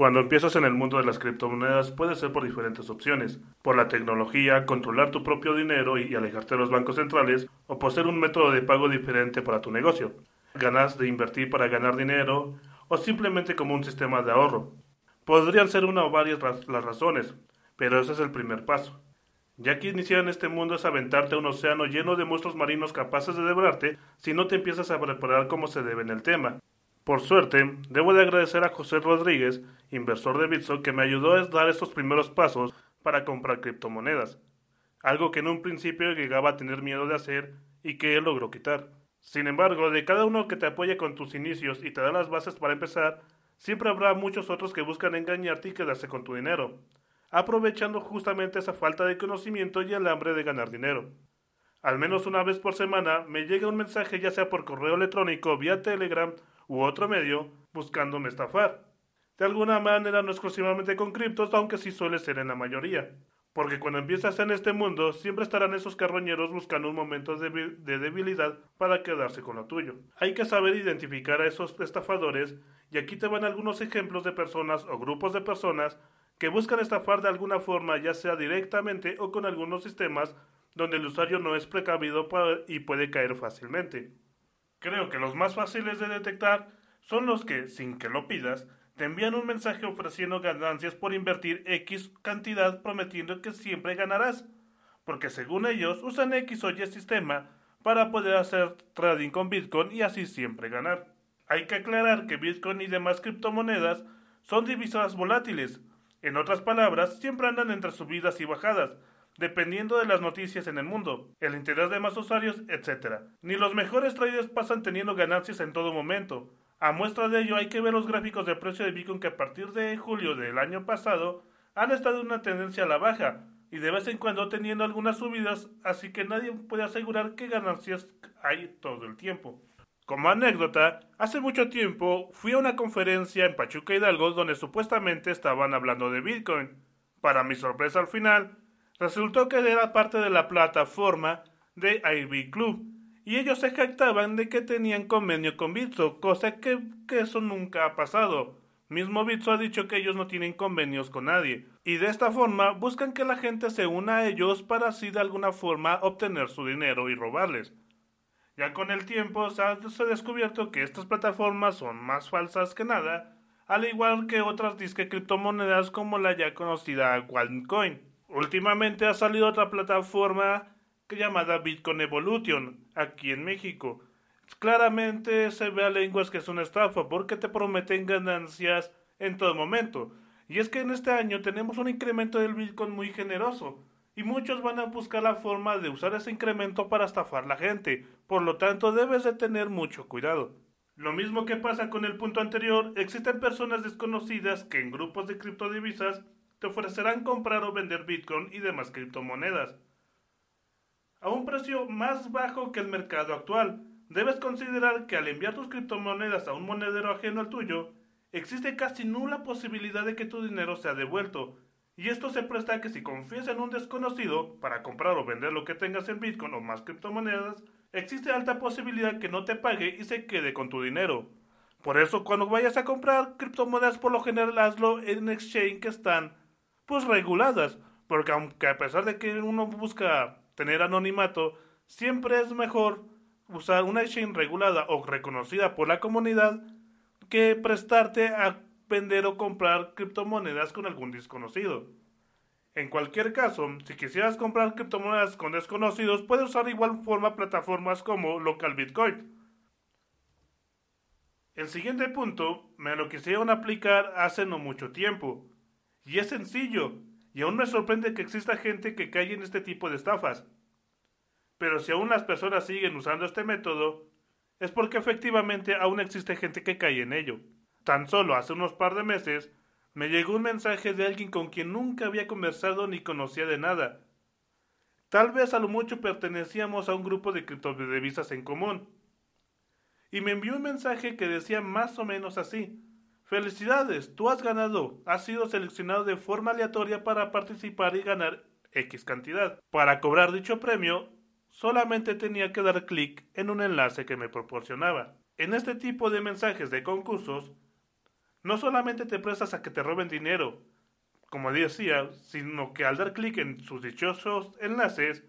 Cuando empiezas en el mundo de las criptomonedas puede ser por diferentes opciones, por la tecnología, controlar tu propio dinero y alejarte de los bancos centrales, o por ser un método de pago diferente para tu negocio. Ganas de invertir para ganar dinero, o simplemente como un sistema de ahorro. Podrían ser una o varias las razones, pero ese es el primer paso. Ya que iniciar en este mundo es aventarte a un océano lleno de monstruos marinos capaces de devorarte si no te empiezas a preparar como se debe en el tema. Por suerte, debo de agradecer a José Rodríguez, inversor de Bitso, que me ayudó a dar estos primeros pasos para comprar criptomonedas, algo que en un principio llegaba a tener miedo de hacer y que él logró quitar. Sin embargo, de cada uno que te apoya con tus inicios y te da las bases para empezar, siempre habrá muchos otros que buscan engañarte y quedarse con tu dinero aprovechando justamente esa falta de conocimiento y el hambre de ganar dinero. Al menos una vez por semana me llega un mensaje ya sea por correo electrónico, vía Telegram u otro medio buscándome estafar. De alguna manera no exclusivamente con criptos, aunque sí suele ser en la mayoría. Porque cuando empiezas en este mundo, siempre estarán esos carroñeros buscando un momento de, de, debilidad para quedarse con lo tuyo. Hay que saber identificar a esos estafadores, y aquí te van algunos ejemplos de personas o grupos de personas que buscan estafar de alguna forma, ya sea directamente o con algunos sistemas donde el usuario no es precavido y puede caer fácilmente. Creo que los más fáciles de detectar son los que, sin que lo pidas, te envían un mensaje ofreciendo ganancias por invertir X cantidad prometiendo que siempre ganarás, porque según ellos usan X o Y sistema para poder hacer trading con Bitcoin y así siempre ganar. Hay que aclarar que Bitcoin y demás criptomonedas son divisas volátiles, en otras palabras, siempre andan entre subidas y bajadas, dependiendo de las noticias en el mundo, el interés de más usuarios, etc. Ni los mejores traders pasan teniendo ganancias en todo momento. A muestra de ello hay que ver los gráficos de precio de Bitcoin que a partir de julio del año pasado han estado en una tendencia a la baja y de vez en cuando teniendo algunas subidas, así que nadie puede asegurar que ganancias hay todo el tiempo. Como anécdota, hace mucho tiempo fui a una conferencia en Pachuca Hidalgo donde supuestamente estaban hablando de Bitcoin. Para mi sorpresa al final, resultó que era parte de la plataforma de IB Club y ellos se jactaban de que tenían convenio con Bitso, cosa que, que eso nunca ha pasado. Mismo Bitso ha dicho que ellos no tienen convenios con nadie, y de esta forma buscan que la gente se una a ellos para así de alguna forma obtener su dinero y robarles. Ya con el tiempo se ha, descubierto que estas plataformas son más falsas que nada, al igual que otras disque criptomonedas como la ya conocida OneCoin. Últimamente ha salido otra plataforma llamada Bitcoin Evolution aquí en México. Claramente se ve a lenguas que es una estafa porque te prometen ganancias en todo momento. Y es que en este año tenemos un incremento del Bitcoin muy generoso y muchos van a buscar la forma de usar ese incremento para estafar a la gente, por lo tanto debes de tener mucho cuidado. Lo mismo que pasa con el punto anterior, existen personas desconocidas que en grupos de criptodivisas te ofrecerán comprar o vender Bitcoin y demás criptomonedas a un precio más bajo que el mercado actual. Debes considerar que al enviar tus criptomonedas a un monedero ajeno al tuyo, existe casi nula posibilidad de que tu dinero sea devuelto, y esto se presta a que si confías en un desconocido para comprar o vender lo que tengas en Bitcoin o más criptomonedas, existe alta posibilidad que no te pague y se quede con tu dinero. Por eso cuando vayas a comprar criptomonedas por lo general hazlo en exchange que están pues reguladas, porque aunque a pesar de que uno busca tener anonimato, siempre es mejor usar una exchange regulada o reconocida por la comunidad que prestarte a vender o comprar criptomonedas con algún desconocido. En cualquier caso, si quisieras comprar criptomonedas con desconocidos, puedes usar de igual forma plataformas como Local Bitcoin. El siguiente punto me lo quisieron aplicar hace no mucho tiempo. Y es sencillo, y aún me sorprende que exista gente que cae en este tipo de estafas. Pero si aún las personas siguen usando este método, es porque efectivamente aún existe gente que cae en ello. Tan solo hace unos par de meses me llegó un mensaje de alguien con quien nunca había conversado ni conocía de nada. Tal vez a lo mucho pertenecíamos a un grupo de criptodivisas en común. Y me envió un mensaje que decía más o menos así. Felicidades, tú has ganado. Has sido seleccionado de forma aleatoria para participar y ganar X cantidad. Para cobrar dicho premio, solamente tenía que dar clic en un enlace que me proporcionaba. En este tipo de mensajes de concursos, no solamente te prestas a que te roben dinero, como decía, sino que al dar clic en sus dichosos enlaces,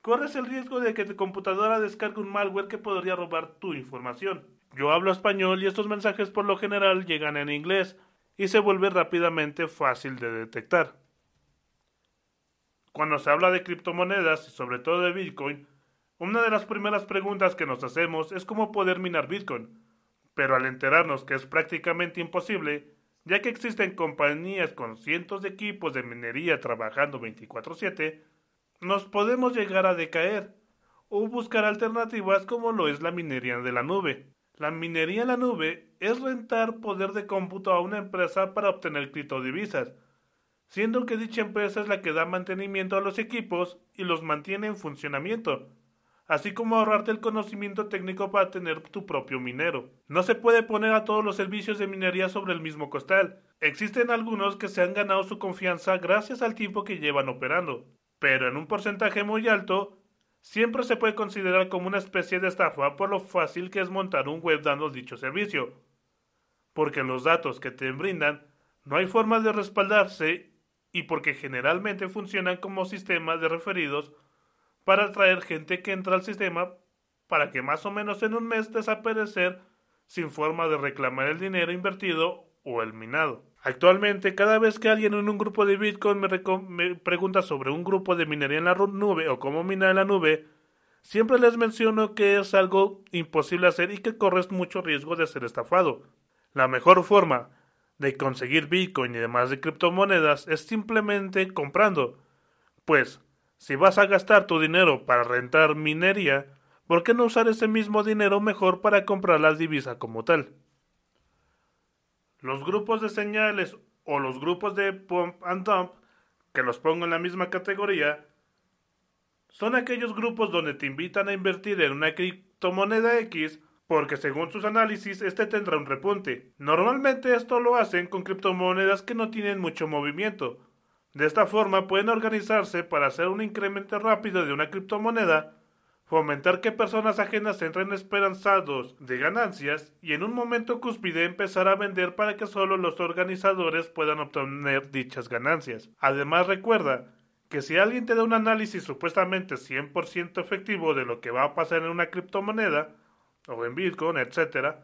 corres el riesgo de que tu computadora descargue un malware que podría robar tu información. Yo hablo español y estos mensajes por lo general llegan en inglés y se vuelve rápidamente fácil de detectar. Cuando se habla de criptomonedas y sobre todo de Bitcoin, una de las primeras preguntas que nos hacemos es cómo poder minar Bitcoin. Pero al enterarnos que es prácticamente imposible, ya que existen compañías con cientos de equipos de minería trabajando 24/7, nos podemos llegar a decaer o buscar alternativas como lo es la minería de la nube. La minería en la nube es rentar poder de cómputo a una empresa para obtener criptodivisas, siendo que dicha empresa es la que da mantenimiento a los equipos y los mantiene en funcionamiento, así como ahorrarte el conocimiento técnico para tener tu propio minero. No se puede poner a todos los servicios de minería sobre el mismo costal. Existen algunos que se han ganado su confianza gracias al tiempo que llevan operando, pero en un porcentaje muy alto, siempre se puede considerar como una especie de estafa por lo fácil que es montar un web dando dicho servicio. Porque los datos que te brindan no hay forma de respaldarse y porque generalmente funcionan como sistemas de referidos para atraer gente que entra al sistema para que más o menos en un mes desaparecer sin forma de reclamar el dinero invertido o el minado. Actualmente, cada vez que alguien en un grupo de Bitcoin me, pregunta sobre un grupo de minería en la nube o cómo minar en la nube, siempre les menciono que es algo imposible hacer y que corres mucho riesgo de ser estafado. La mejor forma de conseguir Bitcoin y demás de criptomonedas es simplemente comprando. Pues, si vas a gastar tu dinero para rentar minería, ¿por qué no usar ese mismo dinero mejor para comprar la divisa como tal? Los grupos de señales o los grupos de pump and dump, que los pongo en la misma categoría, son aquellos grupos donde te invitan a invertir en una criptomoneda X porque según sus análisis este tendrá un repunte. Normalmente esto lo hacen con criptomonedas que no tienen mucho movimiento. De esta forma pueden organizarse para hacer un incremento rápido de una criptomoneda, fomentar que personas ajenas entren esperanzados de ganancias y en un momento cúspide empezar a vender para que solo los organizadores puedan obtener dichas ganancias. Además recuerda que si alguien te da un análisis supuestamente 100% efectivo de lo que va a pasar en una criptomoneda, o en Bitcoin, etc.,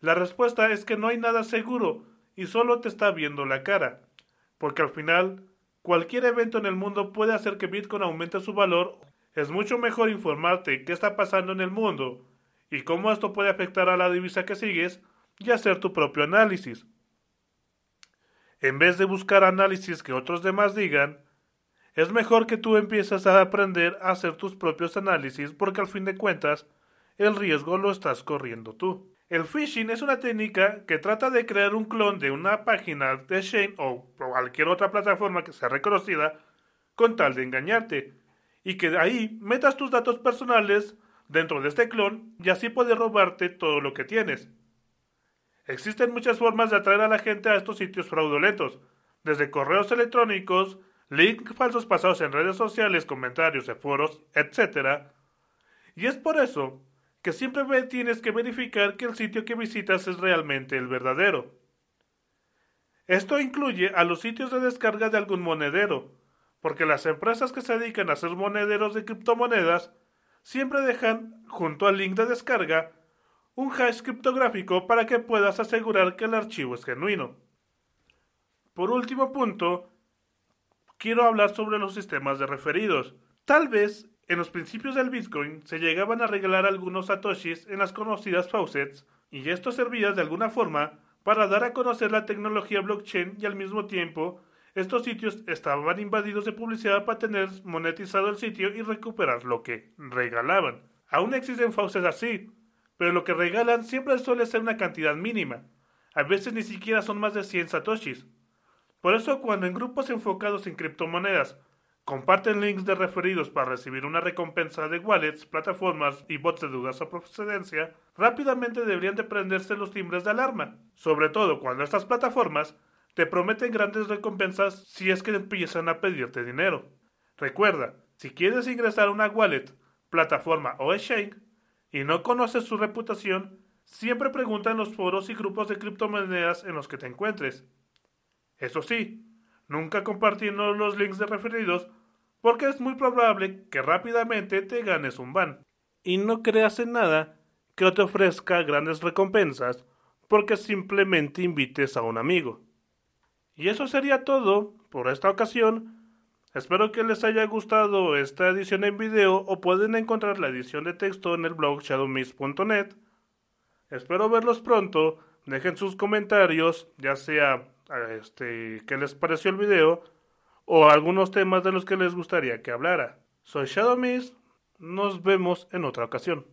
la respuesta es que no hay nada seguro y solo te está viendo la cara, porque al final cualquier evento en el mundo puede hacer que Bitcoin aumente su valor. Es mucho mejor informarte qué está pasando en el mundo y cómo esto puede afectar a la divisa que sigues y hacer tu propio análisis. En vez de buscar análisis que otros demás digan, es mejor que tú empieces a aprender a hacer tus propios análisis porque al fin de cuentas el riesgo lo estás corriendo tú. El phishing es una técnica que trata de crear un clon de una página de Shane o cualquier otra plataforma que sea reconocida con tal de engañarte y que ahí metas tus datos personales dentro de este clon y así puede robarte todo lo que tienes. Existen muchas formas de atraer a la gente a estos sitios fraudulentos, desde correos electrónicos, links falsos pasados en redes sociales, comentarios de foros, etc. Y es por eso que siempre tienes que verificar que el sitio que visitas es realmente el verdadero. Esto incluye a los sitios de descarga de algún monedero, porque las empresas que se dedican a hacer monederos de criptomonedas siempre dejan, junto al link de descarga, un hash criptográfico para que puedas asegurar que el archivo es genuino. Por último punto, quiero hablar sobre los sistemas de referidos. Tal vez en los principios del Bitcoin se llegaban a regalar algunos satoshis en las conocidas faucets y esto servía de alguna forma para dar a conocer la tecnología blockchain y al mismo tiempo estos sitios estaban invadidos de publicidad para tener monetizado el sitio y recuperar lo que regalaban. Aún existen faucets así, pero lo que regalan siempre suele ser una cantidad mínima. A veces ni siquiera son más de 100 satoshis. Por eso cuando en grupos enfocados en criptomonedas Comparten links de referidos para recibir una recompensa de wallets, plataformas y bots de dudosa procedencia. Rápidamente deberían de prenderse los timbres de alarma, sobre todo cuando estas plataformas te prometen grandes recompensas si es que empiezan a pedirte dinero. Recuerda, si quieres ingresar a una wallet, plataforma o exchange y no conoces su reputación, siempre pregunta en los foros y grupos de criptomonedas en los que te encuentres. Eso sí, nunca compartiendo los links de referidos porque es muy probable que rápidamente te ganes un ban. Y no creas en nada que te ofrezca grandes recompensas porque simplemente invites a un amigo. Y eso sería todo por esta ocasión. Espero que les haya gustado esta edición en video o pueden encontrar la edición de texto en el blog shadowmist.net. Espero verlos pronto. Dejen sus comentarios, ya sea este, qué les pareció el video o algunos temas de los que les gustaría que hablara. Soy Shadow Nos vemos en otra ocasión.